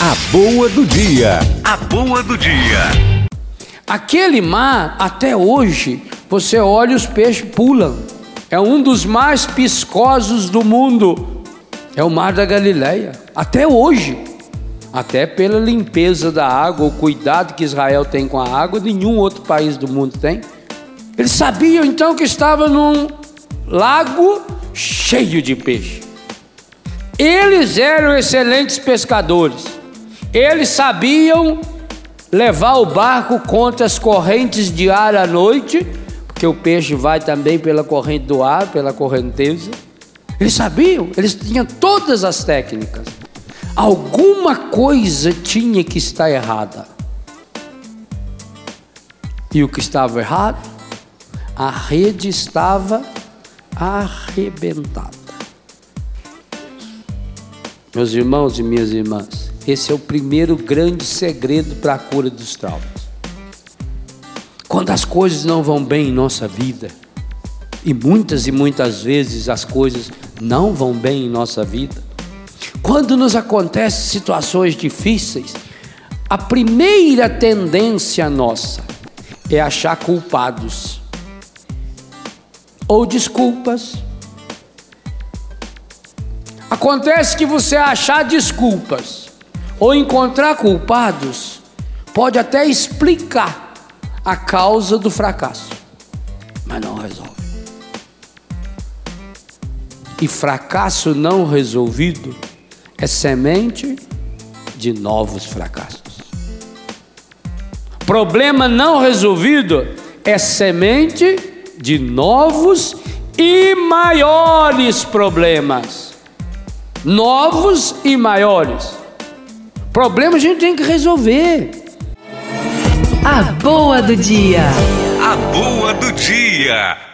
A boa do dia. A boa do dia. Aquele mar, até hoje, você olha os peixes pulam. É um dos mais piscosos do mundo. É o mar da Galileia. Até hoje. Até pela limpeza da água, o cuidado que Israel tem com a água, nenhum outro país do mundo tem. Eles sabiam então que estava num lago cheio de peixe. Eles eram excelentes pescadores. Eles sabiam levar o barco contra as correntes de ar à noite, porque o peixe vai também pela corrente do ar, pela correnteza. Eles sabiam, eles tinham todas as técnicas. Alguma coisa tinha que estar errada. E o que estava errado? A rede estava arrebentada. Meus irmãos e minhas irmãs, esse é o primeiro grande segredo para a cura dos traumas. Quando as coisas não vão bem em nossa vida, e muitas e muitas vezes as coisas não vão bem em nossa vida, quando nos acontecem situações difíceis, a primeira tendência nossa é achar culpados ou desculpas Acontece que você achar desculpas ou encontrar culpados pode até explicar a causa do fracasso, mas não resolve. E fracasso não resolvido é semente de novos fracassos. Problema não resolvido é semente de novos e maiores problemas novos e maiores. Problemas a gente tem que resolver. A boa do dia. A boa do dia.